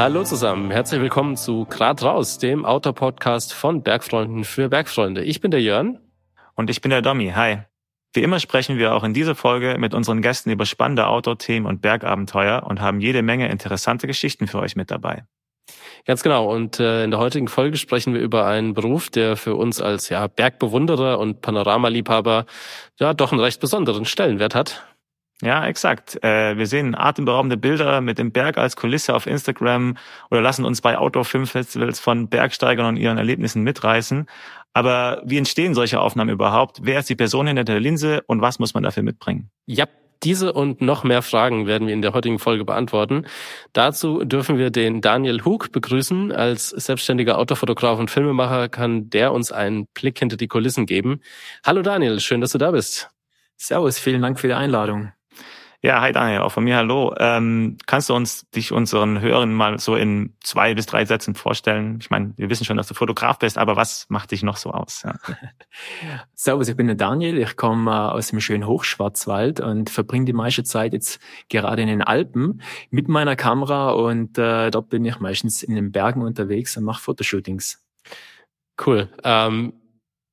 Hallo zusammen, herzlich willkommen zu Grad raus, dem Outdoor-Podcast von Bergfreunden für Bergfreunde. Ich bin der Jörn. Und ich bin der Domi. Hi. Wie immer sprechen wir auch in dieser Folge mit unseren Gästen über spannende Outdoor-Themen und Bergabenteuer und haben jede Menge interessante Geschichten für euch mit dabei. Ganz genau. Und äh, in der heutigen Folge sprechen wir über einen Beruf, der für uns als ja, Bergbewunderer und Panoramaliebhaber ja doch einen recht besonderen Stellenwert hat. Ja, exakt. Äh, wir sehen atemberaubende Bilder mit dem Berg als Kulisse auf Instagram oder lassen uns bei Outdoor-Filmfestivals von Bergsteigern und ihren Erlebnissen mitreißen. Aber wie entstehen solche Aufnahmen überhaupt? Wer ist die Person hinter der Linse und was muss man dafür mitbringen? Ja, diese und noch mehr Fragen werden wir in der heutigen Folge beantworten. Dazu dürfen wir den Daniel Hug begrüßen. Als selbstständiger Autofotograf und Filmemacher kann der uns einen Blick hinter die Kulissen geben. Hallo Daniel, schön, dass du da bist. Servus, vielen Dank für die Einladung. Ja, hi Daniel, auch von mir hallo. Ähm, kannst du uns dich unseren Hörern mal so in zwei bis drei Sätzen vorstellen? Ich meine, wir wissen schon, dass du Fotograf bist, aber was macht dich noch so aus? Ja. Servus, ich bin der Daniel. Ich komme äh, aus dem schönen Hochschwarzwald und verbringe die meiste Zeit jetzt gerade in den Alpen mit meiner Kamera und äh, dort bin ich meistens in den Bergen unterwegs und mache Fotoshootings. Cool. Ähm,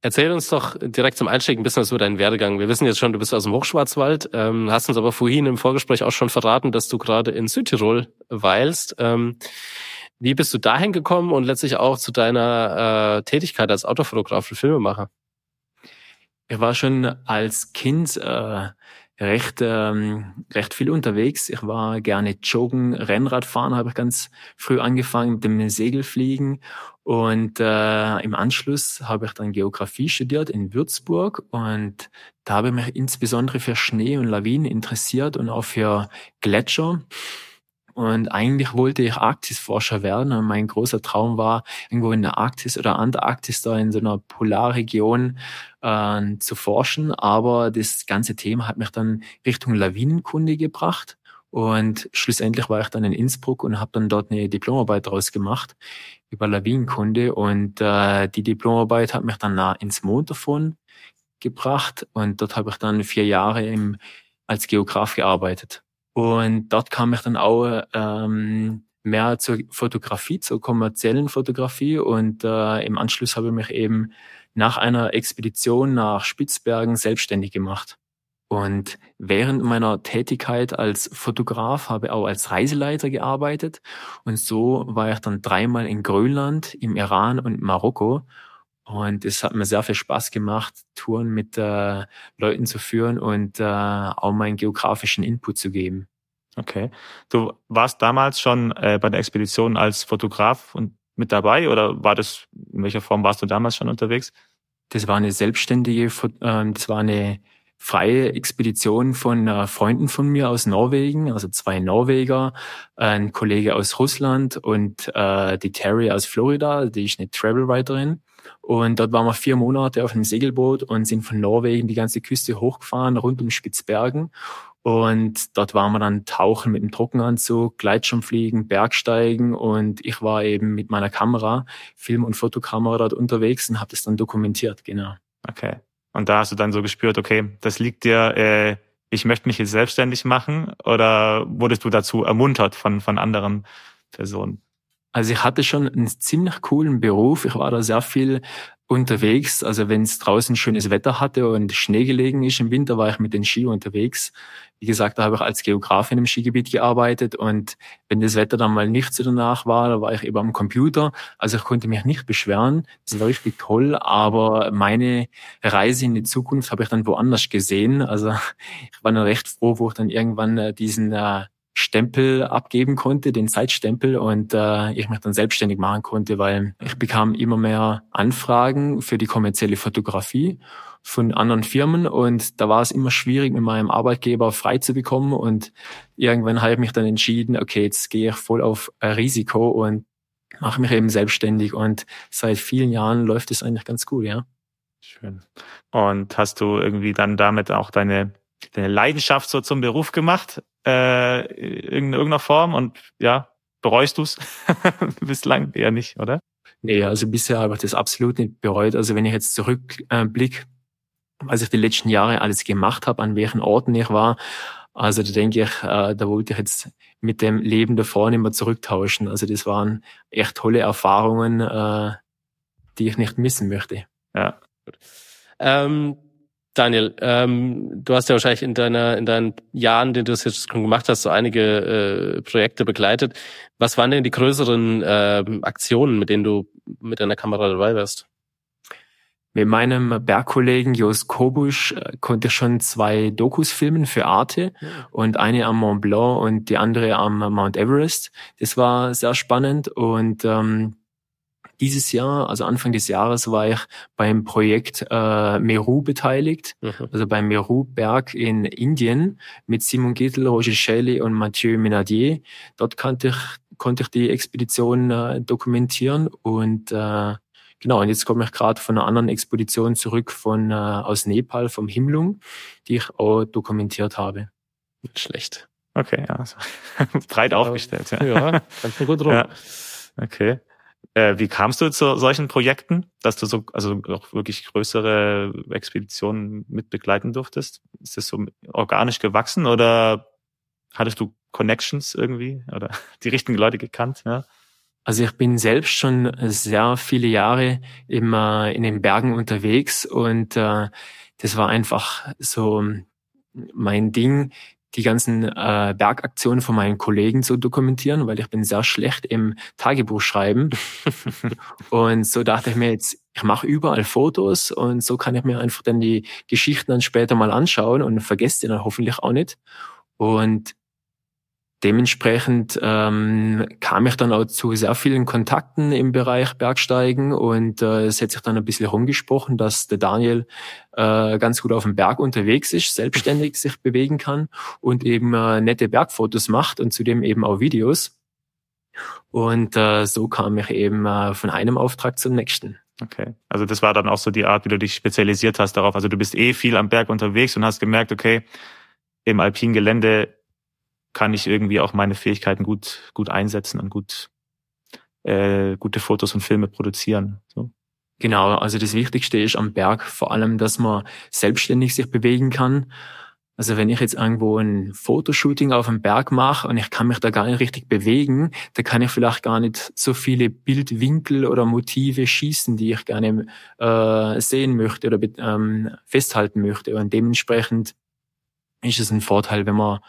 Erzähl uns doch direkt zum Einstieg ein bisschen was über deinen Werdegang. Wir wissen jetzt schon, du bist aus dem Hochschwarzwald, ähm, hast uns aber vorhin im Vorgespräch auch schon verraten, dass du gerade in Südtirol weilst. Ähm, wie bist du dahin gekommen und letztlich auch zu deiner äh, Tätigkeit als Autofotograf und Filmemacher? Ich war schon als Kind äh, recht ähm, recht viel unterwegs. Ich war gerne joggen, Rennrad fahren, habe ich ganz früh angefangen mit dem Segelfliegen und äh, im Anschluss habe ich dann Geografie studiert in Würzburg und da habe ich mich insbesondere für Schnee und Lawinen interessiert und auch für Gletscher. Und eigentlich wollte ich Arktisforscher werden. Und mein großer Traum war, irgendwo in der Arktis oder Antarktis, da in so einer Polarregion äh, zu forschen. Aber das ganze Thema hat mich dann Richtung Lawinenkunde gebracht. Und schlussendlich war ich dann in Innsbruck und habe dann dort eine Diplomarbeit draus gemacht über Lawinenkunde. Und äh, die Diplomarbeit hat mich dann ins Montafon gebracht. Und dort habe ich dann vier Jahre im, als Geograf gearbeitet. Und dort kam ich dann auch ähm, mehr zur Fotografie, zur kommerziellen Fotografie. Und äh, im Anschluss habe ich mich eben nach einer Expedition nach Spitzbergen selbstständig gemacht. Und während meiner Tätigkeit als Fotograf habe ich auch als Reiseleiter gearbeitet. Und so war ich dann dreimal in Grönland, im Iran und Marokko und es hat mir sehr viel Spaß gemacht, Touren mit äh, Leuten zu führen und äh, auch meinen geografischen Input zu geben. Okay. Du warst damals schon äh, bei der Expedition als Fotograf und mit dabei oder war das, in welcher Form warst du damals schon unterwegs? Das war eine selbstständige, äh, das war eine freie Expedition von äh, Freunden von mir aus Norwegen, also zwei Norweger, ein Kollege aus Russland und äh, die Terry aus Florida, die ist eine Travelwriterin. Und dort waren wir vier Monate auf einem Segelboot und sind von Norwegen die ganze Küste hochgefahren, rund um Spitzbergen. Und dort waren wir dann tauchen mit dem Trockenanzug, Gleitschirmfliegen, Bergsteigen und ich war eben mit meiner Kamera, Film- und Fotokamera dort unterwegs und habe das dann dokumentiert, genau. Okay. Und da hast du dann so gespürt, okay, das liegt dir, äh, ich möchte mich jetzt selbstständig machen oder wurdest du dazu ermuntert von, von anderen Personen? Also ich hatte schon einen ziemlich coolen Beruf. Ich war da sehr viel unterwegs. Also wenn es draußen schönes Wetter hatte und Schnee gelegen ist im Winter, war ich mit den Ski unterwegs. Wie gesagt, da habe ich als Geograf in einem Skigebiet gearbeitet und wenn das Wetter dann mal nicht so danach war, da war ich eben am Computer. Also ich konnte mich nicht beschweren. Das war richtig toll, aber meine Reise in die Zukunft habe ich dann woanders gesehen. Also ich war dann recht froh, wo ich dann irgendwann äh, diesen äh, Stempel abgeben konnte, den Zeitstempel und äh, ich mich dann selbstständig machen konnte, weil ich bekam immer mehr Anfragen für die kommerzielle Fotografie von anderen Firmen und da war es immer schwierig, mit meinem Arbeitgeber frei zu bekommen und irgendwann habe ich mich dann entschieden, okay, jetzt gehe ich voll auf Risiko und mache mich eben selbstständig und seit vielen Jahren läuft es eigentlich ganz gut, ja. Schön. Und hast du irgendwie dann damit auch deine deine Leidenschaft so zum Beruf gemacht, äh, in irgendeiner Form und ja, bereust du es bislang eher nicht, oder? Nee, also bisher habe ich das absolut nicht bereut. Also wenn ich jetzt zurückblicke, äh, was ich die letzten Jahre alles gemacht habe, an welchen Orten ich war, Also da denke ich, äh, da wollte ich jetzt mit dem Leben davor nicht mehr zurücktauschen. Also das waren echt tolle Erfahrungen, äh, die ich nicht missen möchte. Ja. Ähm, Daniel, ähm, du hast ja wahrscheinlich in deiner in deinen Jahren, die du das jetzt schon gemacht hast, so einige äh, Projekte begleitet. Was waren denn die größeren äh, Aktionen, mit denen du mit deiner Kamera dabei warst? Mit meinem Bergkollegen Jos Kobusch äh, konnte ich schon zwei Dokus filmen für Arte und eine am Mont Blanc und die andere am Mount Everest. Das war sehr spannend und ähm, dieses Jahr, also Anfang des Jahres, war ich beim Projekt äh, Meru beteiligt, mhm. also beim Meru-Berg in Indien mit Simon Gittel, Roger Shelley und Mathieu Menadier. Dort konnte ich, konnte ich die Expedition äh, dokumentieren und äh, Genau, und jetzt komme ich gerade von einer anderen Expedition zurück von äh, aus Nepal, vom Himlung, die ich auch dokumentiert habe. Nicht schlecht. Okay, ja. Breit aufgestellt, ja. Ja, ganz gut rum. Ja. Okay. Äh, wie kamst du zu solchen Projekten, dass du so, also auch wirklich größere Expeditionen mit begleiten durftest? Ist das so organisch gewachsen oder hattest du Connections irgendwie oder die richtigen Leute gekannt? Ja? Also ich bin selbst schon sehr viele Jahre immer in den Bergen unterwegs und äh, das war einfach so mein Ding, die ganzen äh, Bergaktionen von meinen Kollegen zu dokumentieren, weil ich bin sehr schlecht im Tagebuch schreiben. und so dachte ich mir jetzt, ich mache überall Fotos und so kann ich mir einfach dann die Geschichten dann später mal anschauen und vergesse die dann hoffentlich auch nicht. Und dementsprechend ähm, kam ich dann auch zu sehr vielen Kontakten im Bereich Bergsteigen und äh, es hat sich dann ein bisschen rumgesprochen, dass der Daniel äh, ganz gut auf dem Berg unterwegs ist, selbstständig sich bewegen kann und eben äh, nette Bergfotos macht und zudem eben auch Videos. Und äh, so kam ich eben äh, von einem Auftrag zum nächsten. Okay. Also das war dann auch so die Art, wie du dich spezialisiert hast darauf. Also du bist eh viel am Berg unterwegs und hast gemerkt, okay, im alpinen Gelände kann ich irgendwie auch meine Fähigkeiten gut, gut einsetzen und gut, äh, gute Fotos und Filme produzieren. So. Genau, also das Wichtigste ist am Berg vor allem, dass man selbstständig sich bewegen kann. Also wenn ich jetzt irgendwo ein Fotoshooting auf dem Berg mache und ich kann mich da gar nicht richtig bewegen, da kann ich vielleicht gar nicht so viele Bildwinkel oder Motive schießen, die ich gerne äh, sehen möchte oder ähm, festhalten möchte. Und dementsprechend ist es ein Vorteil, wenn man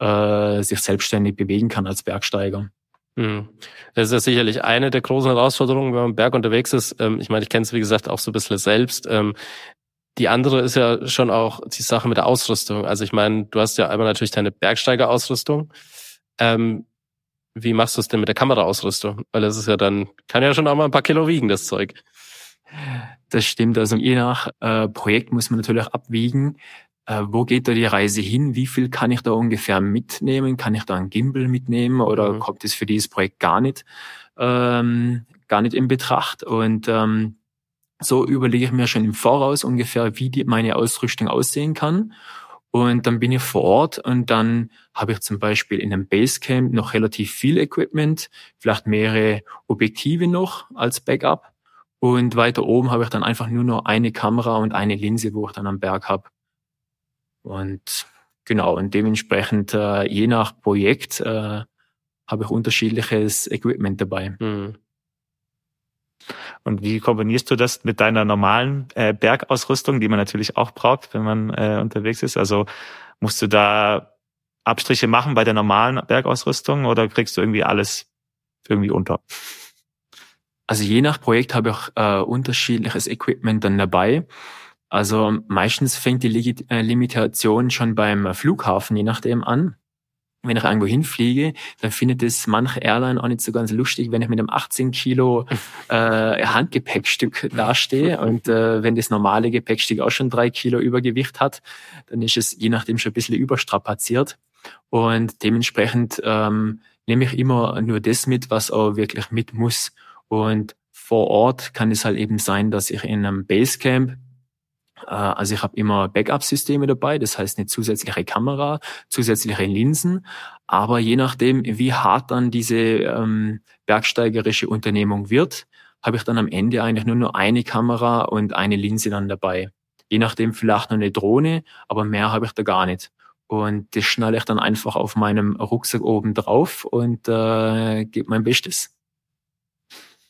äh, sich selbstständig bewegen kann als Bergsteiger. Hm. Das ist ja sicherlich eine der großen Herausforderungen, wenn man im Berg unterwegs ist. Ähm, ich meine, ich kenne es wie gesagt auch so ein bisschen selbst. Ähm, die andere ist ja schon auch die Sache mit der Ausrüstung. Also ich meine, du hast ja einmal natürlich deine Bergsteigerausrüstung. Ähm, wie machst du es denn mit der Kameraausrüstung? Weil das ist ja dann, kann ja schon auch mal ein paar Kilo wiegen, das Zeug. Das stimmt. Also je nach äh, Projekt muss man natürlich abwiegen, wo geht da die Reise hin? Wie viel kann ich da ungefähr mitnehmen? Kann ich da einen Gimbal mitnehmen oder mhm. kommt es für dieses Projekt gar nicht, ähm, gar nicht in Betracht? Und ähm, so überlege ich mir schon im Voraus ungefähr, wie die, meine Ausrüstung aussehen kann. Und dann bin ich vor Ort und dann habe ich zum Beispiel in einem Basecamp noch relativ viel Equipment, vielleicht mehrere Objektive noch als Backup. Und weiter oben habe ich dann einfach nur noch eine Kamera und eine Linse, wo ich dann am Berg habe. Und genau, und dementsprechend, äh, je nach Projekt, äh, habe ich unterschiedliches Equipment dabei. Mhm. Und wie kombinierst du das mit deiner normalen äh, Bergausrüstung, die man natürlich auch braucht, wenn man äh, unterwegs ist? Also musst du da Abstriche machen bei der normalen Bergausrüstung oder kriegst du irgendwie alles irgendwie unter? Also je nach Projekt habe ich äh, unterschiedliches Equipment dann dabei. Also meistens fängt die Lig äh, Limitation schon beim Flughafen, je nachdem, an. Wenn ich irgendwo hinfliege, dann findet es manche Airline auch nicht so ganz lustig, wenn ich mit einem 18 Kilo äh, Handgepäckstück dastehe. Und äh, wenn das normale Gepäckstück auch schon drei Kilo Übergewicht hat, dann ist es je nachdem schon ein bisschen überstrapaziert. Und dementsprechend ähm, nehme ich immer nur das mit, was auch wirklich mit muss. Und vor Ort kann es halt eben sein, dass ich in einem Basecamp also ich habe immer Backup-Systeme dabei, das heißt eine zusätzliche Kamera, zusätzliche Linsen. Aber je nachdem, wie hart dann diese ähm, bergsteigerische Unternehmung wird, habe ich dann am Ende eigentlich nur noch eine Kamera und eine Linse dann dabei. Je nachdem vielleicht noch eine Drohne, aber mehr habe ich da gar nicht. Und das schnalle ich dann einfach auf meinem Rucksack oben drauf und äh, gebe mein Bestes.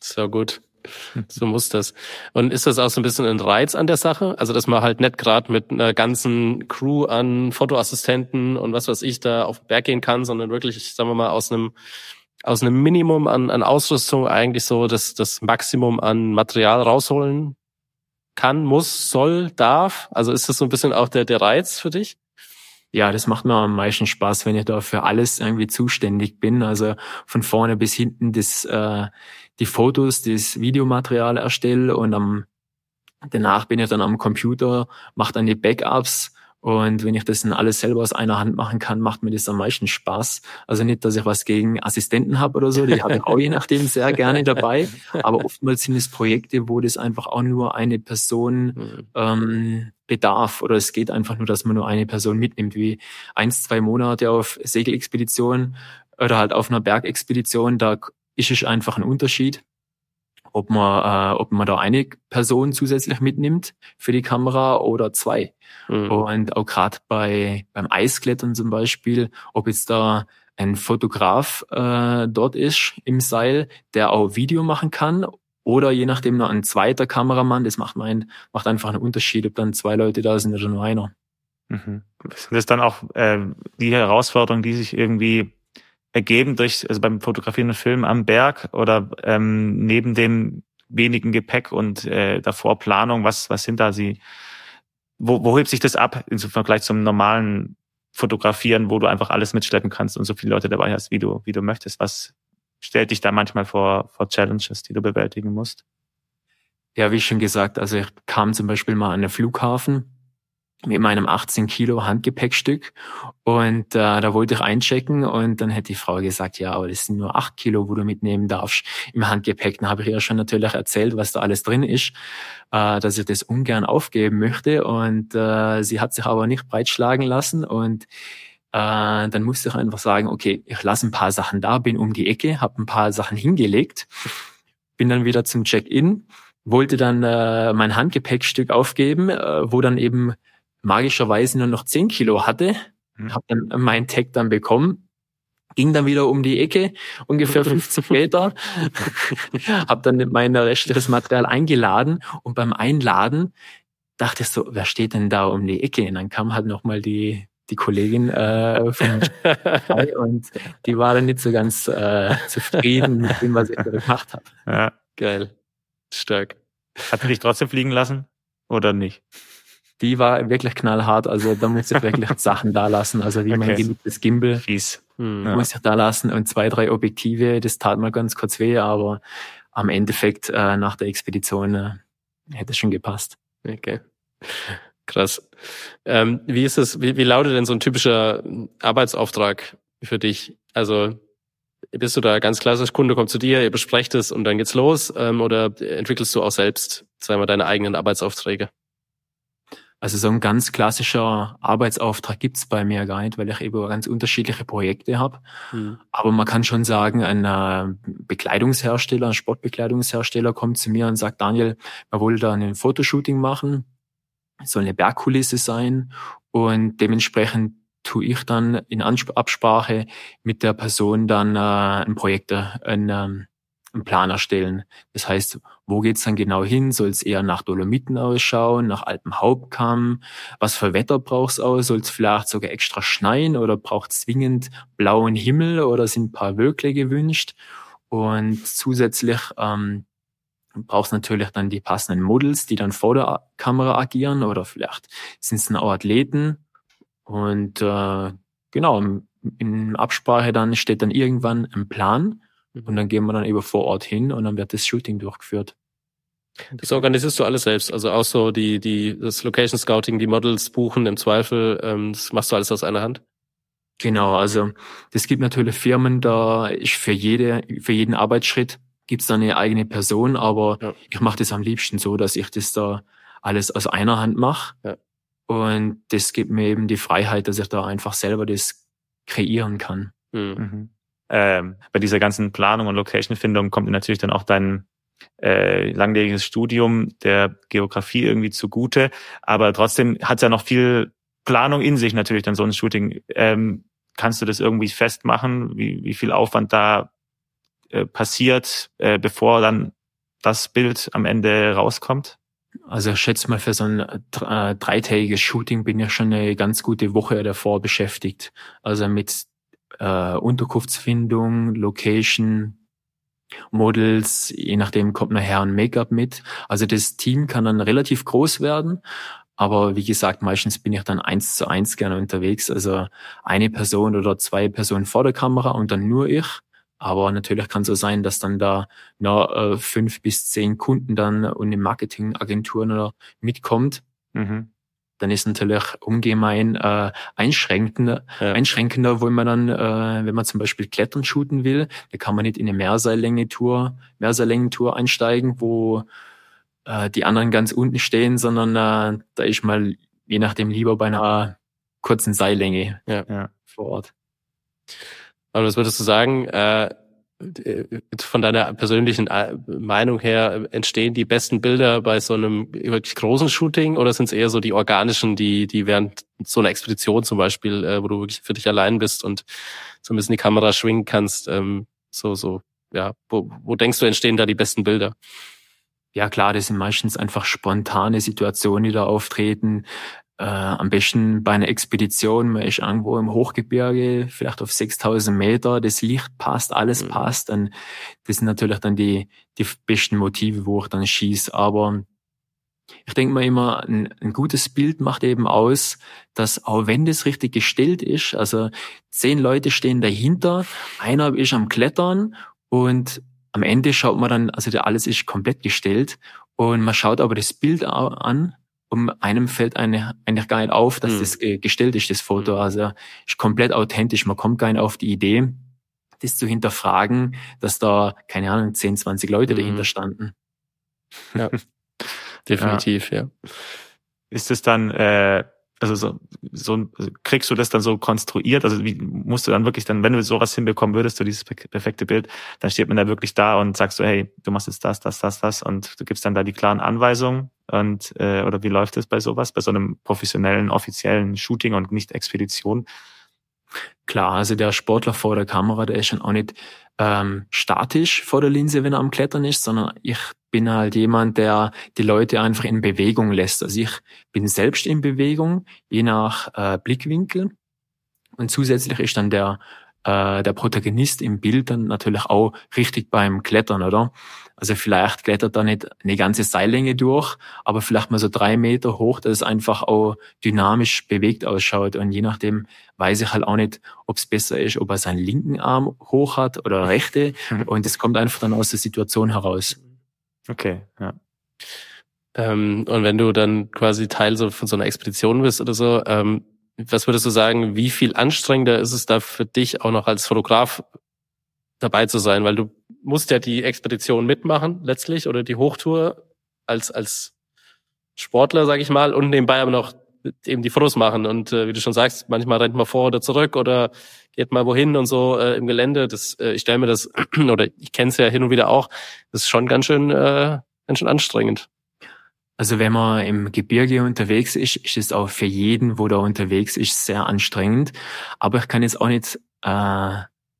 So gut. So muss das. Und ist das auch so ein bisschen ein Reiz an der Sache? Also, dass man halt nicht gerade mit einer ganzen Crew an Fotoassistenten und was weiß ich da auf den Berg gehen kann, sondern wirklich, sagen wir mal, aus einem aus einem Minimum an, an Ausrüstung eigentlich so das, das Maximum an Material rausholen kann, muss, soll, darf? Also ist das so ein bisschen auch der, der Reiz für dich? Ja, das macht mir am meisten Spaß, wenn ich da für alles irgendwie zuständig bin. Also von vorne bis hinten das, äh, die Fotos, das Videomaterial erstelle und am danach bin ich dann am Computer, mache dann die Backups und wenn ich das dann alles selber aus einer Hand machen kann, macht mir das am meisten Spaß. Also nicht, dass ich was gegen Assistenten habe oder so, die habe ich auch je nachdem sehr gerne dabei. Aber oftmals sind es Projekte, wo das einfach auch nur eine Person mhm. ähm, bedarf oder es geht einfach nur, dass man nur eine Person mitnimmt, wie eins, zwei Monate auf Segelexpedition oder halt auf einer Bergexpedition, da ist es einfach ein Unterschied ob man, äh, ob man da eine Person zusätzlich mitnimmt für die Kamera oder zwei. Mhm. Und auch gerade bei beim Eisklettern zum Beispiel, ob jetzt da ein Fotograf äh, dort ist im Seil, der auch Video machen kann oder je nachdem noch ein zweiter Kameramann, das macht, mein, macht einfach einen Unterschied, ob dann zwei Leute da sind oder nur einer. Mhm. Sind das dann auch äh, die Herausforderungen, die sich irgendwie ergeben durch, also beim Fotografieren und Filmen am Berg oder ähm, neben dem wenigen Gepäck und äh, davor Planung, was, was sind da sie, wo, wo hebt sich das ab im Vergleich zum normalen Fotografieren, wo du einfach alles mitschleppen kannst und so viele Leute dabei hast, wie du, wie du möchtest? Was stellt dich da manchmal vor, vor Challenges, die du bewältigen musst? Ja, wie schon gesagt, also ich kam zum Beispiel mal an den Flughafen mit meinem 18 Kilo Handgepäckstück und äh, da wollte ich einchecken und dann hätte die Frau gesagt, ja, aber das sind nur 8 Kilo, wo du mitnehmen darfst im Handgepäck. Dann habe ich ihr schon natürlich erzählt, was da alles drin ist, äh, dass ich das ungern aufgeben möchte und äh, sie hat sich aber nicht breitschlagen lassen und äh, dann musste ich einfach sagen, okay, ich lasse ein paar Sachen da, bin um die Ecke, habe ein paar Sachen hingelegt, bin dann wieder zum Check-in, wollte dann äh, mein Handgepäckstück aufgeben, äh, wo dann eben magischerweise nur noch 10 Kilo hatte, mhm. habe dann mein Tag dann bekommen, ging dann wieder um die Ecke, ungefähr 50 Meter, habe dann mein restliches Material eingeladen und beim Einladen dachte ich so, wer steht denn da um die Ecke? Und dann kam halt nochmal die die Kollegin äh, von und die war dann nicht so ganz äh, zufrieden mit dem, was ich da gemacht habe. Ja, geil. Stark. Hat sie dich trotzdem fliegen lassen oder nicht? Die war wirklich knallhart. Also da muss ich wirklich Sachen da lassen. Also wie okay. mein geliebtes Gimbal. Fies. Hm. Ja. Muss ich da lassen und zwei, drei Objektive. Das tat mal ganz kurz weh, aber am Endeffekt äh, nach der Expedition äh, hätte es schon gepasst. Okay. Krass. Ähm, wie ist es, wie, wie lautet denn so ein typischer Arbeitsauftrag für dich? Also bist du da ganz klassisch, Kunde kommt zu dir, ihr besprecht es und dann geht's los? Ähm, oder entwickelst du auch selbst, sagen wir, deine eigenen Arbeitsaufträge? Also so ein ganz klassischer Arbeitsauftrag gibt's bei mir gar nicht, weil ich eben ganz unterschiedliche Projekte habe. Mhm. Aber man kann schon sagen, ein äh, Bekleidungshersteller, ein Sportbekleidungshersteller kommt zu mir und sagt, Daniel, man wollte da ein Fotoshooting machen, soll eine Bergkulisse sein und dementsprechend tue ich dann in Absprache mit der Person dann äh, ein Projekt, äh, ein, ähm, einen Plan erstellen. Das heißt, wo geht's dann genau hin? Soll es eher nach Dolomiten ausschauen, nach Alpenhauptkamm? Was für Wetter braucht's aus? Soll es vielleicht sogar extra schneien oder braucht's zwingend blauen Himmel oder sind ein paar Wölkle gewünscht? Und zusätzlich ähm, brauchst natürlich dann die passenden Models, die dann vor der Kamera agieren oder vielleicht sind es dann auch Athleten. Und äh, genau, in Absprache dann steht dann irgendwann ein Plan und dann gehen wir dann eben vor Ort hin und dann wird das Shooting durchgeführt. Das organisierst du alles selbst, also auch so die, die, das Location Scouting, die Models buchen im Zweifel, ähm, das machst du alles aus einer Hand? Genau, also es gibt natürlich Firmen, da ist für jede, für jeden Arbeitsschritt gibt's da eine eigene Person, aber ja. ich mache das am liebsten so, dass ich das da alles aus einer Hand mache. Ja. Und das gibt mir eben die Freiheit, dass ich da einfach selber das kreieren kann. Mhm. mhm ähm, bei dieser ganzen Planung und Location-Findung kommt natürlich dann auch dein äh, langjähriges Studium der Geografie irgendwie zugute. Aber trotzdem hat es ja noch viel Planung in sich natürlich dann so ein Shooting. Ähm, kannst du das irgendwie festmachen, wie, wie viel Aufwand da äh, passiert, äh, bevor dann das Bild am Ende rauskommt? Also ich schätze mal, für so ein äh, dreitägiges Shooting bin ich schon eine ganz gute Woche davor beschäftigt. Also mit äh, Unterkunftsfindung, Location, Models, je nachdem kommt nachher ein Make-up mit. Also das Team kann dann relativ groß werden. Aber wie gesagt, meistens bin ich dann eins zu eins gerne unterwegs. Also eine Person oder zwei Personen vor der Kamera und dann nur ich. Aber natürlich kann es so sein, dass dann da noch äh, fünf bis zehn Kunden dann und in Marketingagenturen oder mitkommt. Mhm. Dann ist natürlich ungemein äh, einschränkender, ja. einschränkender, wo man dann, äh, wenn man zum Beispiel Klettern shooten will, da kann man nicht in eine Mehrseillänge-Tour, Mehrseillängentour einsteigen, wo äh, die anderen ganz unten stehen, sondern äh, da ist mal je nachdem lieber bei einer kurzen Seillänge ja. Ja, vor Ort. Aber das würdest du sagen, äh, von deiner persönlichen äh, Meinung her entstehen die besten Bilder bei so einem wirklich großen Shooting oder sind es eher so die organischen, die, die während so einer Expedition zum Beispiel, äh, wo du wirklich für dich allein bist und so ein bisschen die Kamera schwingen kannst, ähm, so, so, ja, wo, wo denkst du entstehen da die besten Bilder? Ja klar, das sind meistens einfach spontane Situationen, die da auftreten äh, am besten bei einer Expedition, man ist irgendwo im Hochgebirge, vielleicht auf 6000 Meter, das Licht passt, alles mhm. passt, dann, das sind natürlich dann die, die besten Motive, wo ich dann schieße, aber ich denke mal immer, ein, ein, gutes Bild macht eben aus, dass auch wenn das richtig gestellt ist, also zehn Leute stehen dahinter, einer ist am Klettern und am Ende schaut man dann, also alles ist komplett gestellt und man schaut aber das Bild an um einem fällt eine, eigentlich gar nicht auf, dass mhm. das gestellt ist, das Foto. Mhm. Also ist komplett authentisch. Man kommt gar nicht auf die Idee, das zu hinterfragen, dass da, keine Ahnung, 10, 20 Leute mhm. dahinter standen. Ja, definitiv, ja. ja. Ist es dann, äh, also so, so kriegst du das dann so konstruiert? Also wie musst du dann wirklich dann, wenn du sowas hinbekommen würdest, so dieses perfekte Bild, dann steht man da wirklich da und sagst so, hey, du machst jetzt das, das, das, das und du gibst dann da die klaren Anweisungen und äh, oder wie läuft es bei sowas, bei so einem professionellen, offiziellen Shooting und nicht Expedition? Klar, also der Sportler vor der Kamera, der ist schon auch nicht ähm, statisch vor der Linse, wenn er am Klettern ist, sondern ich bin halt jemand, der die Leute einfach in Bewegung lässt. Also ich bin selbst in Bewegung, je nach äh, Blickwinkel. Und zusätzlich ist dann der äh, der Protagonist im Bild dann natürlich auch richtig beim Klettern, oder? Also vielleicht klettert er nicht eine ganze Seillänge durch, aber vielleicht mal so drei Meter hoch, dass es einfach auch dynamisch bewegt ausschaut. Und je nachdem weiß ich halt auch nicht, ob es besser ist, ob er seinen linken Arm hoch hat oder rechte. Und das kommt einfach dann aus der Situation heraus. Okay, ja. Ähm, und wenn du dann quasi Teil so von so einer Expedition bist oder so, ähm, was würdest du sagen, wie viel anstrengender ist es da für dich auch noch als Fotograf dabei zu sein? Weil du musst ja die Expedition mitmachen letztlich oder die Hochtour als, als Sportler, sag ich mal, und nebenbei aber noch eben die Fotos machen. Und äh, wie du schon sagst, manchmal rennt man vor oder zurück oder geht mal wohin und so äh, im Gelände. Das, äh, ich stelle mir das, oder ich kenne es ja hin und wieder auch, das ist schon ganz schön, äh, ganz schön anstrengend. Also wenn man im Gebirge unterwegs ist, ist es auch für jeden, wo da unterwegs ist, sehr anstrengend. Aber ich kann jetzt auch nicht äh,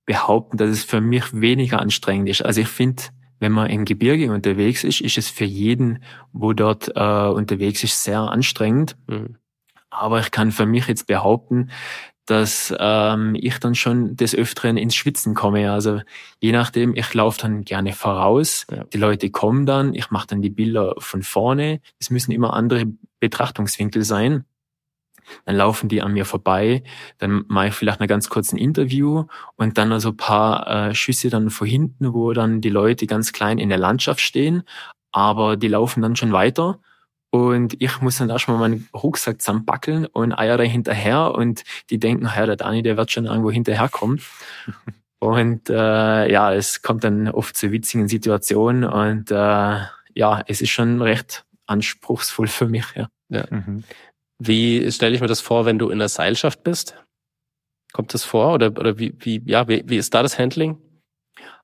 behaupten, dass es für mich weniger anstrengend ist. Also ich finde, wenn man im Gebirge unterwegs ist, ist es für jeden, wo dort äh, unterwegs ist, sehr anstrengend. Mhm. Aber ich kann für mich jetzt behaupten, dass ähm, ich dann schon des Öfteren ins Schwitzen komme. Also je nachdem, ich laufe dann gerne voraus, ja. die Leute kommen dann, ich mache dann die Bilder von vorne. Es müssen immer andere Betrachtungswinkel sein. Dann laufen die an mir vorbei, dann mache ich vielleicht einen ganz kurzen Interview und dann also ein paar äh, Schüsse dann vor hinten, wo dann die Leute ganz klein in der Landschaft stehen, aber die laufen dann schon weiter und ich muss dann erstmal meinen Rucksack zusammenbackeln und eiere hinterher und die denken, ja, der Dani, der wird schon irgendwo hinterherkommen. und äh, ja, es kommt dann oft zu witzigen Situationen und äh, ja, es ist schon recht anspruchsvoll für mich, ja. ja. Mhm. Wie stelle ich mir das vor, wenn du in der Seilschaft bist? Kommt das vor oder, oder wie, wie, ja, wie, wie ist da das Handling?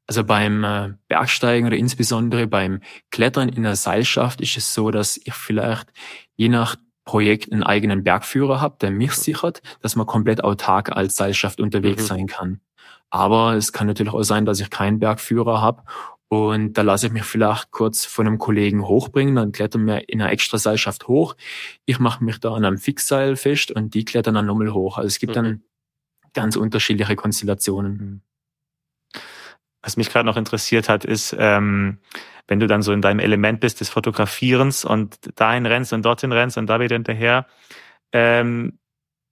Also beim äh, Bergsteigen oder insbesondere beim Klettern in der Seilschaft ist es so, dass ich vielleicht je nach Projekt einen eigenen Bergführer habe, der mich sichert, dass man komplett autark als Seilschaft unterwegs mhm. sein kann. Aber es kann natürlich auch sein, dass ich keinen Bergführer habe und da lasse ich mich vielleicht kurz von einem Kollegen hochbringen, dann klettern wir in einer extra Seilschaft hoch. Ich mache mich da an einem Fixseil fest und die klettern dann nochmal hoch. Also es gibt mhm. dann ganz unterschiedliche Konstellationen. Was mich gerade noch interessiert hat, ist, ähm, wenn du dann so in deinem Element bist des Fotografierens und dahin rennst und dorthin rennst und da wieder hinterher, ähm,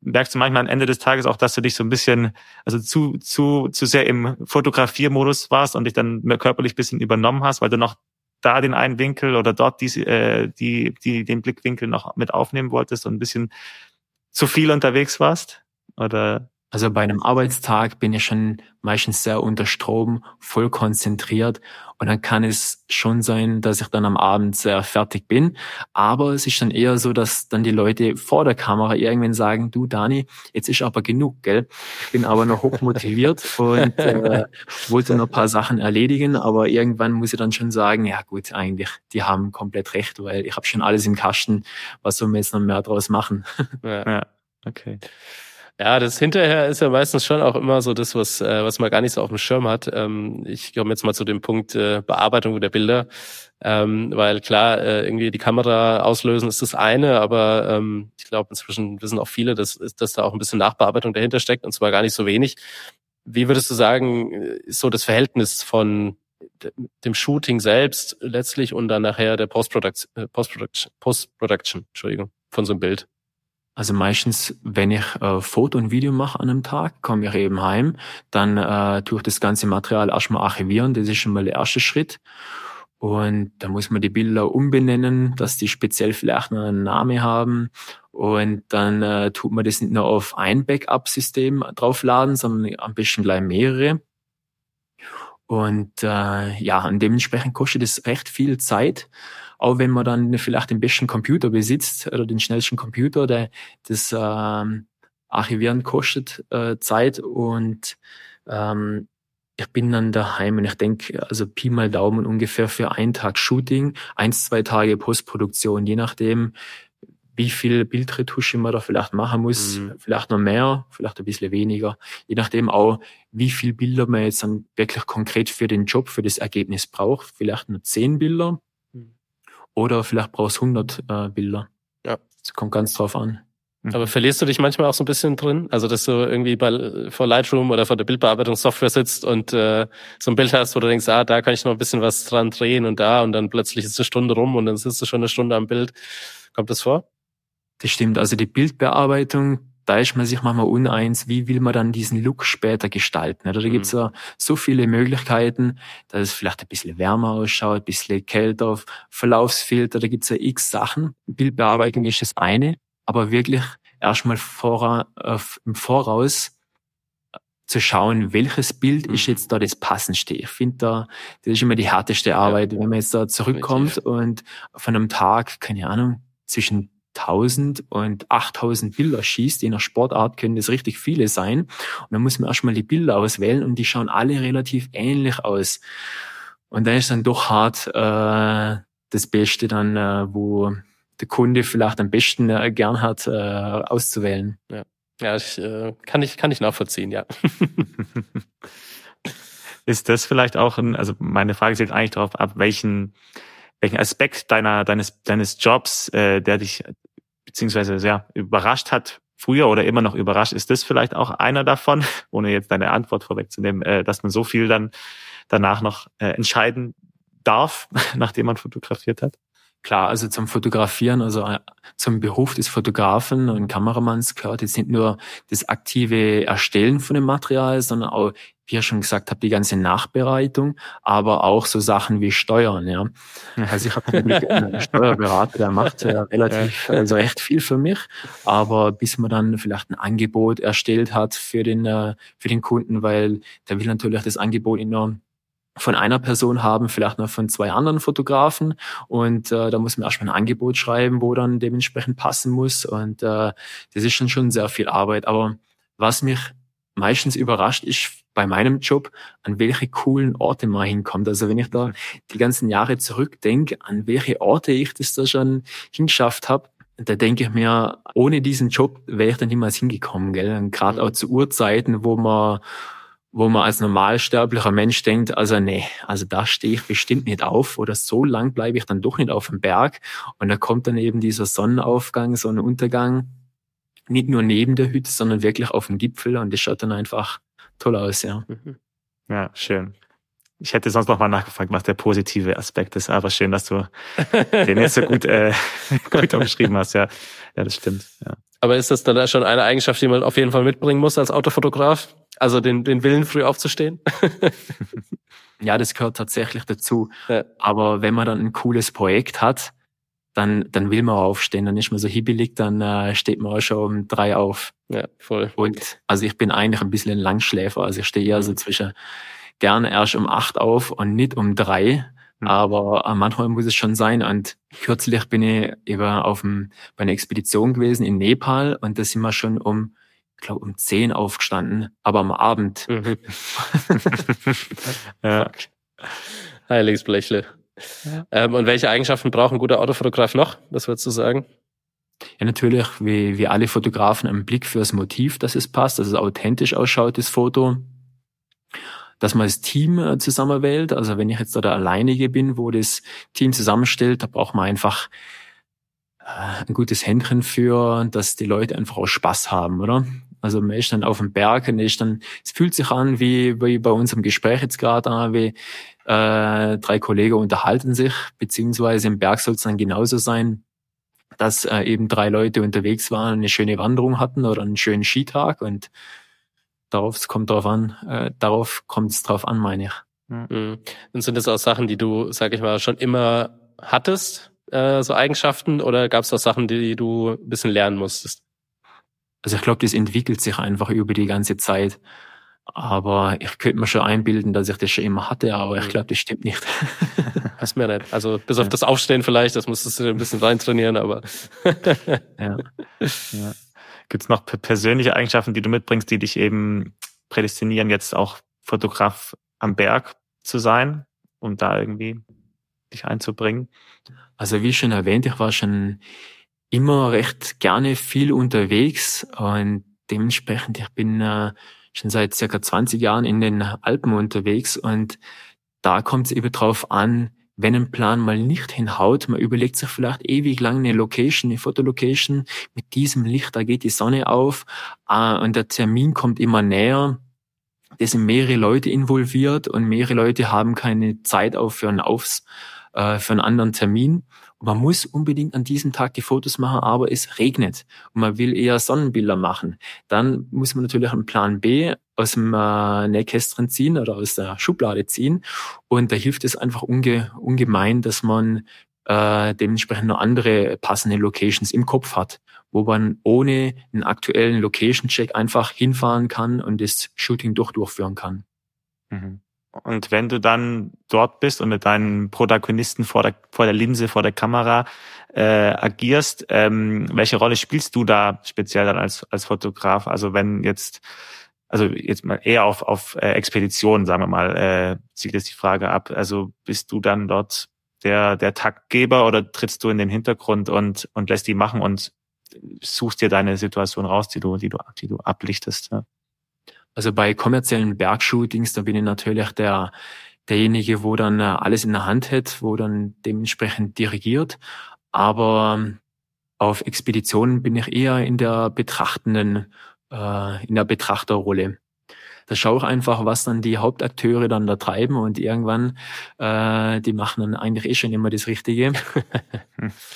merkst du manchmal am Ende des Tages auch, dass du dich so ein bisschen, also zu, zu, zu sehr im Fotografiermodus warst und dich dann körperlich bisschen übernommen hast, weil du noch da den einen Winkel oder dort die, äh, die, die, den Blickwinkel noch mit aufnehmen wolltest und ein bisschen zu viel unterwegs warst? Oder also bei einem Arbeitstag bin ich schon meistens sehr unter Strom, voll konzentriert und dann kann es schon sein, dass ich dann am Abend sehr fertig bin. Aber es ist dann eher so, dass dann die Leute vor der Kamera irgendwann sagen, du Dani, jetzt ist aber genug, gell? Ich bin aber noch hoch motiviert und äh, wollte noch ein paar Sachen erledigen, aber irgendwann muss ich dann schon sagen, ja gut, eigentlich, die haben komplett recht, weil ich habe schon alles im Kasten, was soll man jetzt noch mehr draus machen? ja, ja. okay. Ja, das hinterher ist ja meistens schon auch immer so das, was, äh, was man gar nicht so auf dem Schirm hat. Ähm, ich komme jetzt mal zu dem Punkt äh, Bearbeitung der Bilder, ähm, weil klar, äh, irgendwie die Kamera auslösen ist das eine, aber ähm, ich glaube, inzwischen wissen auch viele, dass, dass da auch ein bisschen Nachbearbeitung dahinter steckt und zwar gar nicht so wenig. Wie würdest du sagen, ist so das Verhältnis von dem Shooting selbst letztlich und dann nachher der Post-Production, äh, Post-Production, Post-Production, Entschuldigung, von so einem Bild? Also meistens, wenn ich äh, Foto und Video mache an einem Tag, komme ich eben heim, dann äh, tue ich das ganze Material erstmal archivieren, das ist schon mal der erste Schritt. Und da muss man die Bilder umbenennen, dass die speziell vielleicht einen Namen haben. Und dann äh, tut man das nicht nur auf ein Backup-System draufladen, sondern am besten gleich mehrere. Und äh, ja, und dementsprechend kostet es recht viel Zeit auch wenn man dann vielleicht den besten Computer besitzt oder den schnellsten Computer, der das ähm, Archivieren kostet äh, Zeit und ähm, ich bin dann daheim und ich denke, also Pi mal Daumen ungefähr für einen Tag Shooting, eins, zwei Tage Postproduktion, je nachdem, wie viel Bildretusche man da vielleicht machen muss, mhm. vielleicht noch mehr, vielleicht ein bisschen weniger, je nachdem auch, wie viel Bilder man jetzt dann wirklich konkret für den Job, für das Ergebnis braucht, vielleicht nur zehn Bilder oder vielleicht brauchst du 100 äh, Bilder. Ja. Das kommt ganz drauf an. Mhm. Aber verlierst du dich manchmal auch so ein bisschen drin? Also, dass du irgendwie bei, vor Lightroom oder vor der Bildbearbeitungssoftware sitzt und äh, so ein Bild hast, wo du denkst, ah, da kann ich noch ein bisschen was dran drehen und da und dann plötzlich ist eine Stunde rum und dann sitzt du schon eine Stunde am Bild. Kommt das vor? Das stimmt. Also die Bildbearbeitung da ist man sich manchmal uneins, wie will man dann diesen Look später gestalten. Oder da mhm. gibt's ja so viele Möglichkeiten, dass es vielleicht ein bisschen wärmer ausschaut, ein bisschen kälter, Verlaufsfilter, da gibt's ja x Sachen. Bildbearbeitung ist das eine, aber wirklich erstmal vor, äh, im Voraus äh, zu schauen, welches Bild ist mhm. jetzt da das passendste. Ich finde da, das ist immer die härteste Arbeit, ja, wenn man jetzt da zurückkommt und von einem Tag, keine Ahnung, zwischen 1000 und 8000 Bilder schießt, je nach Sportart können das richtig viele sein. Und dann muss man erstmal die Bilder auswählen und die schauen alle relativ ähnlich aus. Und dann ist dann doch hart äh, das Beste dann, äh, wo der Kunde vielleicht am besten äh, gern hat, äh, auszuwählen. Ja, ja ich, äh, kann, ich, kann ich nachvollziehen, ja. ist das vielleicht auch ein, also meine Frage zielt eigentlich darauf ab, welchen welchen Aspekt deiner, deines, deines Jobs, äh, der dich beziehungsweise sehr überrascht hat, früher oder immer noch überrascht, ist das vielleicht auch einer davon, ohne jetzt deine Antwort vorwegzunehmen, äh, dass man so viel dann danach noch äh, entscheiden darf, nachdem man fotografiert hat? Klar, also zum Fotografieren, also äh, zum Beruf des Fotografen und Kameramanns gehört jetzt nicht nur das aktive Erstellen von dem Material, sondern auch, wie ihr schon gesagt habt, die ganze Nachbereitung, aber auch so Sachen wie Steuern, ja. Also ich habe einen Steuerberater, der macht ja relativ, also recht viel für mich, aber bis man dann vielleicht ein Angebot erstellt hat für den, äh, für den Kunden, weil der will natürlich das Angebot einer von einer Person haben, vielleicht noch von zwei anderen Fotografen. Und äh, da muss man erstmal ein Angebot schreiben, wo dann dementsprechend passen muss. Und äh, das ist schon schon sehr viel Arbeit. Aber was mich meistens überrascht, ist bei meinem Job, an welche coolen Orte man hinkommt. Also wenn ich da die ganzen Jahre zurückdenke, an welche Orte ich das da schon hingeschafft habe, da denke ich mir, ohne diesen Job wäre ich dann niemals hingekommen, gell? Und gerade mhm. auch zu Uhrzeiten, wo man wo man als normalsterblicher Mensch denkt, also nee, also da stehe ich bestimmt nicht auf oder so lang bleibe ich dann doch nicht auf dem Berg. Und da kommt dann eben dieser Sonnenaufgang, Sonnenuntergang, nicht nur neben der Hütte, sondern wirklich auf dem Gipfel und das schaut dann einfach toll aus, ja. Mhm. Ja, schön. Ich hätte sonst noch mal nachgefragt, was der positive Aspekt ist, aber schön, dass du den jetzt so gut, äh, gut umschrieben hast. Ja, ja, das stimmt. Ja. Aber ist das dann schon eine Eigenschaft, die man auf jeden Fall mitbringen muss als Autofotograf? Also den, den Willen, früh aufzustehen? ja, das gehört tatsächlich dazu. Ja. Aber wenn man dann ein cooles Projekt hat, dann, dann will man aufstehen. Dann ist man so hibbelig, dann äh, steht man auch schon um drei auf. Ja, voll. Und also ich bin eigentlich ein bisschen ein Langschläfer. Also ich stehe ja so zwischen gerne erst um acht auf und nicht um drei. Mhm. Aber äh, manchmal muss es schon sein. Und kürzlich bin ich eben auf dem, bei einer Expedition gewesen in Nepal und da sind wir schon um, ich glaube, um zehn aufgestanden, aber am Abend. Mhm. ja. Heiliges Blechle. Ja. Ähm, und welche Eigenschaften braucht ein guter Autofotograf noch? Was würdest du sagen? Ja, natürlich, wie, wie alle Fotografen, einen Blick fürs Motiv, dass es passt, dass es authentisch ausschaut, das Foto dass man das Team äh, zusammenwählt. Also wenn ich jetzt da der Alleinige bin, wo das Team zusammenstellt, da braucht man einfach äh, ein gutes Händchen für, dass die Leute einfach auch Spaß haben, oder? Also man ist dann auf dem Berg und ist dann, es fühlt sich an wie, wie bei unserem Gespräch jetzt gerade an, wie äh, drei Kollegen unterhalten sich, beziehungsweise im Berg soll es dann genauso sein, dass äh, eben drei Leute unterwegs waren, eine schöne Wanderung hatten oder einen schönen Skitag und darauf, kommt darauf an, äh, darauf kommt es drauf an, meine ich. Mhm. Und sind das auch Sachen, die du, sag ich mal, schon immer hattest, äh, so Eigenschaften, oder gab es auch Sachen, die du ein bisschen lernen musstest? Also ich glaube, das entwickelt sich einfach über die ganze Zeit. Aber ich könnte mir schon einbilden, dass ich das schon immer hatte, aber ich mhm. glaube, das stimmt nicht. Hast mir nicht. Also bis auf das Aufstehen vielleicht, das musstest du ein bisschen reintrainieren, aber. ja. ja. Gibt es noch persönliche Eigenschaften, die du mitbringst, die dich eben prädestinieren, jetzt auch Fotograf am Berg zu sein, um da irgendwie dich einzubringen? Also wie schon erwähnt, ich war schon immer recht gerne viel unterwegs und dementsprechend, ich bin äh, schon seit circa 20 Jahren in den Alpen unterwegs und da kommt es eben drauf an, wenn ein Plan mal nicht hinhaut, man überlegt sich vielleicht ewig lang eine Location, eine Fotolocation, mit diesem Licht, da geht die Sonne auf äh, und der Termin kommt immer näher. Es sind mehrere Leute involviert und mehrere Leute haben keine Zeit auf für einen, Aufs, äh, für einen anderen Termin. Man muss unbedingt an diesem Tag die Fotos machen, aber es regnet und man will eher Sonnenbilder machen. Dann muss man natürlich einen Plan B aus dem äh, Nähkästchen ziehen oder aus der Schublade ziehen. Und da hilft es einfach unge ungemein, dass man äh, dementsprechend noch andere passende Locations im Kopf hat, wo man ohne einen aktuellen Location-Check einfach hinfahren kann und das Shooting durch durchführen kann. Mhm. Und wenn du dann dort bist und mit deinen Protagonisten vor der, vor der Linse, vor der Kamera äh, agierst, ähm, welche Rolle spielst du da speziell dann als, als Fotograf? Also wenn jetzt also jetzt mal eher auf, auf äh, Expeditionen, sagen wir mal, äh, zielt jetzt die Frage ab. Also bist du dann dort der, der Taktgeber oder trittst du in den Hintergrund und, und lässt die machen und suchst dir deine Situation raus, die du, die du, die du ablichtest? Ja? Also bei kommerziellen Bergshootings, da bin ich natürlich der, derjenige, wo dann äh, alles in der Hand hat, wo dann dementsprechend dirigiert. Aber auf Expeditionen bin ich eher in der betrachtenden äh, in der Betrachterrolle. Da schaue ich einfach, was dann die Hauptakteure dann da treiben und irgendwann, äh, die machen dann eigentlich eh schon immer das Richtige.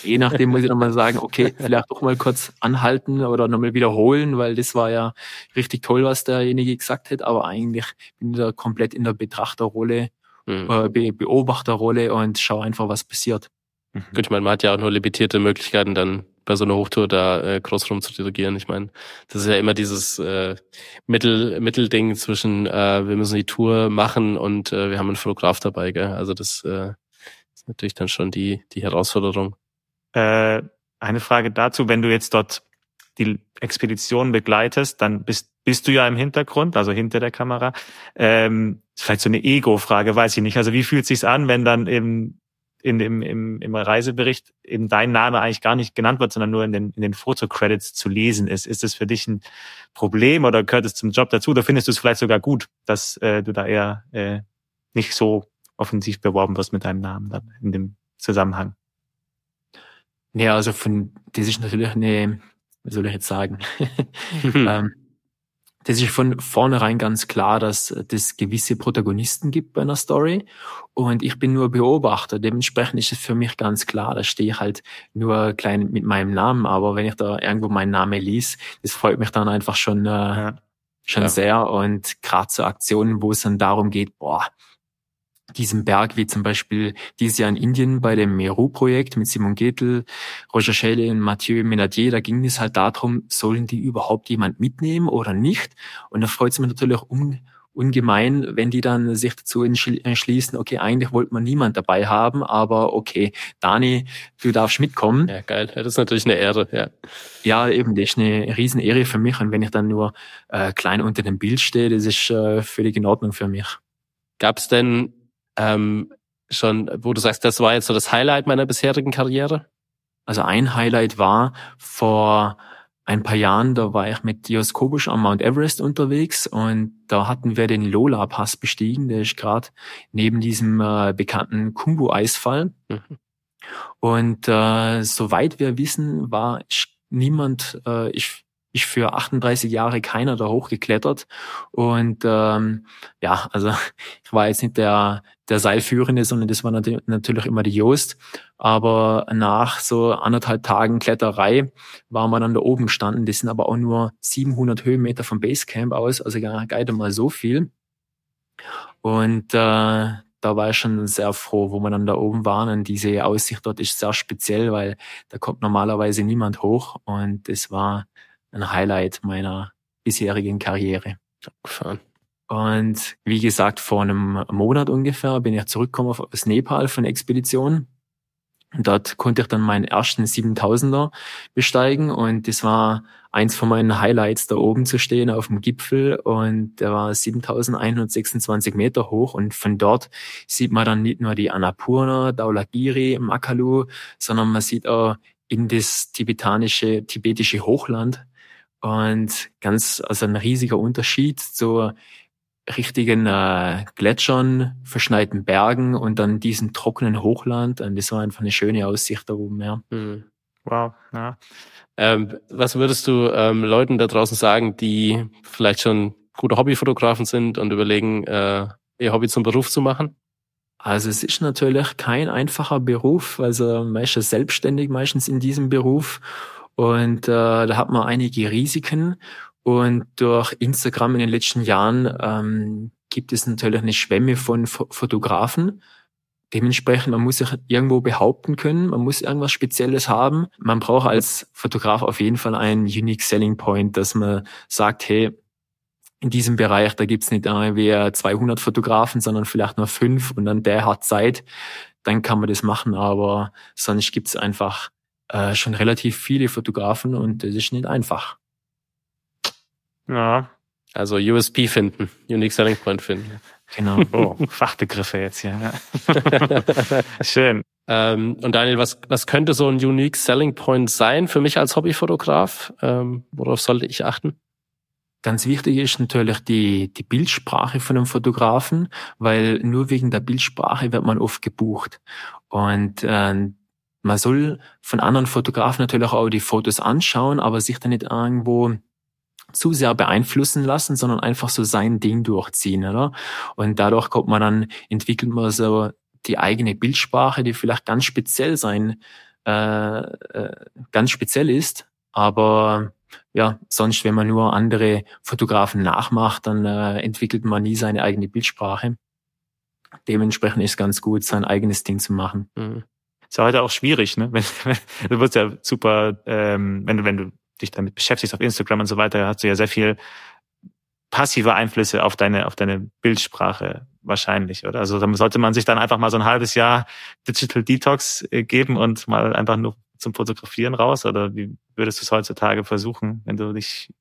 Je nachdem muss ich dann mal sagen, okay, vielleicht doch mal kurz anhalten oder nochmal wiederholen, weil das war ja richtig toll, was derjenige gesagt hat, aber eigentlich bin ich da komplett in der Betrachterrolle, mhm. äh, Be Beobachterrolle und schaue einfach, was passiert. Gut, ich meine, man hat ja auch nur limitierte Möglichkeiten, dann bei so einer Hochtour da äh, groß rum zu dirigieren. Ich meine, das ist ja immer dieses äh, Mittel, Mittelding zwischen äh, wir müssen die Tour machen und äh, wir haben einen Fotograf dabei, gell? Also das äh, natürlich dann schon die, die Herausforderung. Äh, eine Frage dazu, wenn du jetzt dort die Expedition begleitest, dann bist, bist du ja im Hintergrund, also hinter der Kamera. Ähm, vielleicht so eine Ego-Frage, weiß ich nicht. Also wie fühlt sich's an, wenn dann eben in dem, im, im Reisebericht eben dein Name eigentlich gar nicht genannt wird, sondern nur in den, in den Fotocredits zu lesen ist. Ist das für dich ein Problem oder gehört es zum Job dazu? Oder findest du es vielleicht sogar gut, dass äh, du da eher äh, nicht so offensiv beworben wirst mit deinem Namen dann in dem Zusammenhang? Ja, also von, das ist natürlich eine, wie soll ich jetzt sagen? ähm, das ist von vornherein ganz klar, dass es gewisse Protagonisten gibt bei einer Story und ich bin nur Beobachter. Dementsprechend ist es für mich ganz klar, da stehe ich halt nur klein mit meinem Namen, aber wenn ich da irgendwo meinen Namen lies, das freut mich dann einfach schon, äh, ja. schon ja. sehr und gerade so Aktionen, wo es dann darum geht, boah, diesem Berg, wie zum Beispiel dieses Jahr in Indien bei dem Meru-Projekt mit Simon Getel, Roger Schelle und Mathieu Menadier, da ging es halt darum, sollen die überhaupt jemand mitnehmen oder nicht? Und da freut es mich natürlich um, ungemein, wenn die dann sich dazu entschließen, okay, eigentlich wollte man niemand dabei haben, aber okay, Dani, du darfst mitkommen. Ja, geil. Das ist natürlich eine Ehre, ja. Ja, eben, das ist eine Riesenehre für mich. Und wenn ich dann nur äh, klein unter dem Bild stehe, das ist äh, völlig in Ordnung für mich. Gab es denn ähm, schon, wo du sagst, das war jetzt so das Highlight meiner bisherigen Karriere? Also ein Highlight war vor ein paar Jahren, da war ich mit Dios Kobusch am Mount Everest unterwegs und da hatten wir den Lola Pass bestiegen, der ist gerade neben diesem äh, bekannten Kumbu-Eisfall. Mhm. Und äh, soweit wir wissen, war niemand, äh, ich ich für 38 Jahre keiner da hochgeklettert. Und ähm, ja, also ich war jetzt nicht der, der Seilführende, sondern das war natürlich immer die Joost. Aber nach so anderthalb Tagen Kletterei waren wir dann da oben gestanden. Das sind aber auch nur 700 Höhenmeter vom Basecamp aus, also gar, gar nicht mal so viel. Und äh, da war ich schon sehr froh, wo wir dann da oben waren. Und diese Aussicht dort ist sehr speziell, weil da kommt normalerweise niemand hoch. Und es war ein Highlight meiner bisherigen Karriere. Abgefahren. Und wie gesagt, vor einem Monat ungefähr bin ich zurückgekommen aus Nepal von Expedition. Und dort konnte ich dann meinen ersten 7000er besteigen und das war eins von meinen Highlights, da oben zu stehen auf dem Gipfel und der war 7126 Meter hoch und von dort sieht man dann nicht nur die Annapurna, Daulagiri, Makalu, sondern man sieht auch in das tibetanische, tibetische Hochland und ganz, also ein riesiger Unterschied zu richtigen äh, Gletschern, verschneiten Bergen und dann diesen trockenen Hochland. Und das war einfach eine schöne Aussicht da oben, ja. Mhm. Wow, ja. Ähm, was würdest du ähm, Leuten da draußen sagen, die vielleicht schon gute Hobbyfotografen sind und überlegen, äh, ihr Hobby zum Beruf zu machen? Also es ist natürlich kein einfacher Beruf, also man ist ja selbstständig meistens in diesem Beruf und äh, da hat man einige Risiken. Und durch Instagram in den letzten Jahren ähm, gibt es natürlich eine Schwemme von Fotografen. Dementsprechend, man muss sich irgendwo behaupten können, man muss irgendwas Spezielles haben. Man braucht als Fotograf auf jeden Fall einen Unique Selling Point, dass man sagt, hey, in diesem Bereich, da gibt's nicht irgendwie 200 Fotografen, sondern vielleicht nur fünf und dann der hat Zeit, dann kann man das machen, aber sonst gibt's einfach äh, schon relativ viele Fotografen und das ist nicht einfach. Ja, also USP finden, Unique Selling Point finden. Genau. Oh, Fachbegriffe jetzt hier. Schön. Ähm, und Daniel, was, was könnte so ein Unique Selling Point sein für mich als Hobbyfotograf? Ähm, worauf sollte ich achten? Ganz wichtig ist natürlich die, die Bildsprache von einem Fotografen, weil nur wegen der Bildsprache wird man oft gebucht. Und äh, man soll von anderen Fotografen natürlich auch die Fotos anschauen, aber sich dann nicht irgendwo zu sehr beeinflussen lassen, sondern einfach so sein Ding durchziehen, oder? Und dadurch kommt man dann, entwickelt man so die eigene Bildsprache, die vielleicht ganz speziell sein, äh, äh, ganz speziell ist, aber ja, sonst, wenn man nur andere Fotografen nachmacht, dann äh, entwickelt man nie seine eigene Bildsprache. Dementsprechend ist es ganz gut, sein eigenes Ding zu machen. Mhm. Ist ja heute auch schwierig, ne? Wenn, wenn, du wirst ja super, ähm, wenn du, wenn du dich damit beschäftigst auf Instagram und so weiter, hast du ja sehr viel passive Einflüsse auf deine, auf deine Bildsprache wahrscheinlich, oder? Also da sollte man sich dann einfach mal so ein halbes Jahr Digital Detox äh, geben und mal einfach nur zum Fotografieren raus? Oder wie würdest du es heutzutage versuchen, wenn du dich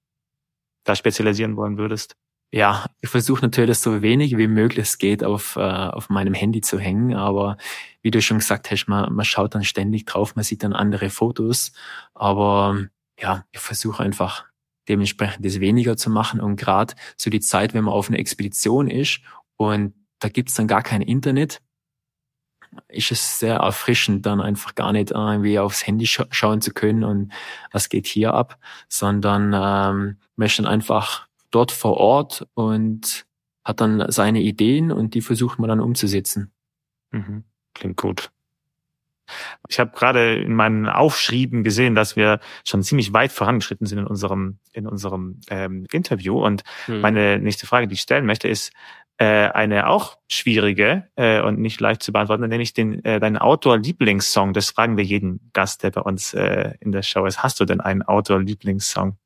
da spezialisieren wollen würdest? Ja, ich versuche natürlich so wenig wie möglich es geht auf, äh, auf meinem Handy zu hängen, aber wie du schon gesagt hast, man, man schaut dann ständig drauf, man sieht dann andere Fotos, aber ja, ich versuche einfach dementsprechend das weniger zu machen. Und gerade so die Zeit, wenn man auf einer Expedition ist und da gibt's dann gar kein Internet, ist es sehr erfrischend, dann einfach gar nicht irgendwie aufs Handy scha schauen zu können und was geht hier ab, sondern ähm, dann einfach dort vor Ort und hat dann seine Ideen und die versucht man dann umzusetzen. Mhm. Klingt gut. Ich habe gerade in meinen Aufschrieben gesehen, dass wir schon ziemlich weit vorangeschritten sind in unserem in unserem ähm, Interview. Und hm. meine nächste Frage, die ich stellen möchte, ist äh, eine auch schwierige äh, und nicht leicht zu beantworten, nämlich den äh, deinen Outdoor-Lieblingssong. Das fragen wir jeden Gast, der bei uns äh, in der Show ist. Hast du denn einen Outdoor-Lieblingssong?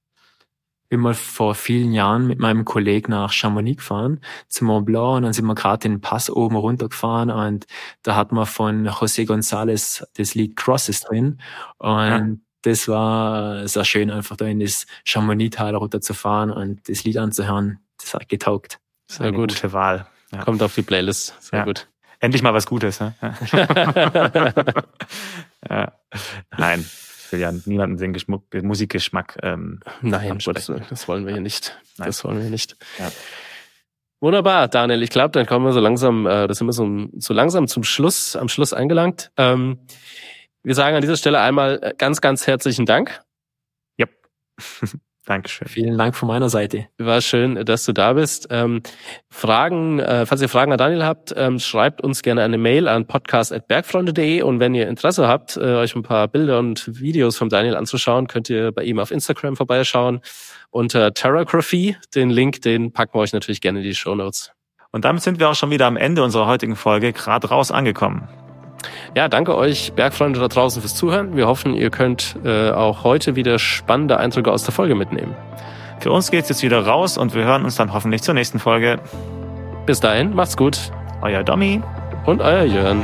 Bin mal vor vielen Jahren mit meinem Kollegen nach Chamonix gefahren, zum Mont Blanc, und dann sind wir gerade den Pass oben runtergefahren und da hat man von José González das Lied Crosses drin und ja. das war sehr schön, einfach da in das Chamonix-Tal runterzufahren und das Lied anzuhören. Das hat getaugt. Sehr Eine gut. gute Wahl. Ja. Kommt auf die Playlist. Sehr ja. gut. Endlich mal was Gutes. Ne? ja. Nein, ich will ja niemanden den Geschmuck, Musikgeschmack. Ähm, Nein, das, das, wollen wir hier nicht. Nein. Das wollen wir nicht. Ja. Wunderbar, Daniel. Ich glaube, dann kommen wir so langsam, äh, das sind wir so, so langsam zum Schluss, am Schluss angelangt. Ähm, wir sagen an dieser Stelle einmal äh, ganz, ganz herzlichen Dank. Ja. Dankeschön. Vielen Dank von meiner Seite. War schön, dass du da bist. Ähm, Fragen, äh, falls ihr Fragen an Daniel habt, ähm, schreibt uns gerne eine Mail an podcast.bergfreunde.de und wenn ihr Interesse habt, äh, euch ein paar Bilder und Videos vom Daniel anzuschauen, könnt ihr bei ihm auf Instagram vorbeischauen unter Terrography. Den Link, den packen wir euch natürlich gerne in die Show Notes. Und damit sind wir auch schon wieder am Ende unserer heutigen Folge gerade raus angekommen. Ja, danke euch Bergfreunde da draußen fürs Zuhören. Wir hoffen, ihr könnt äh, auch heute wieder spannende Eindrücke aus der Folge mitnehmen. Für uns geht's jetzt wieder raus und wir hören uns dann hoffentlich zur nächsten Folge. Bis dahin, macht's gut. Euer Domi und euer Jörn.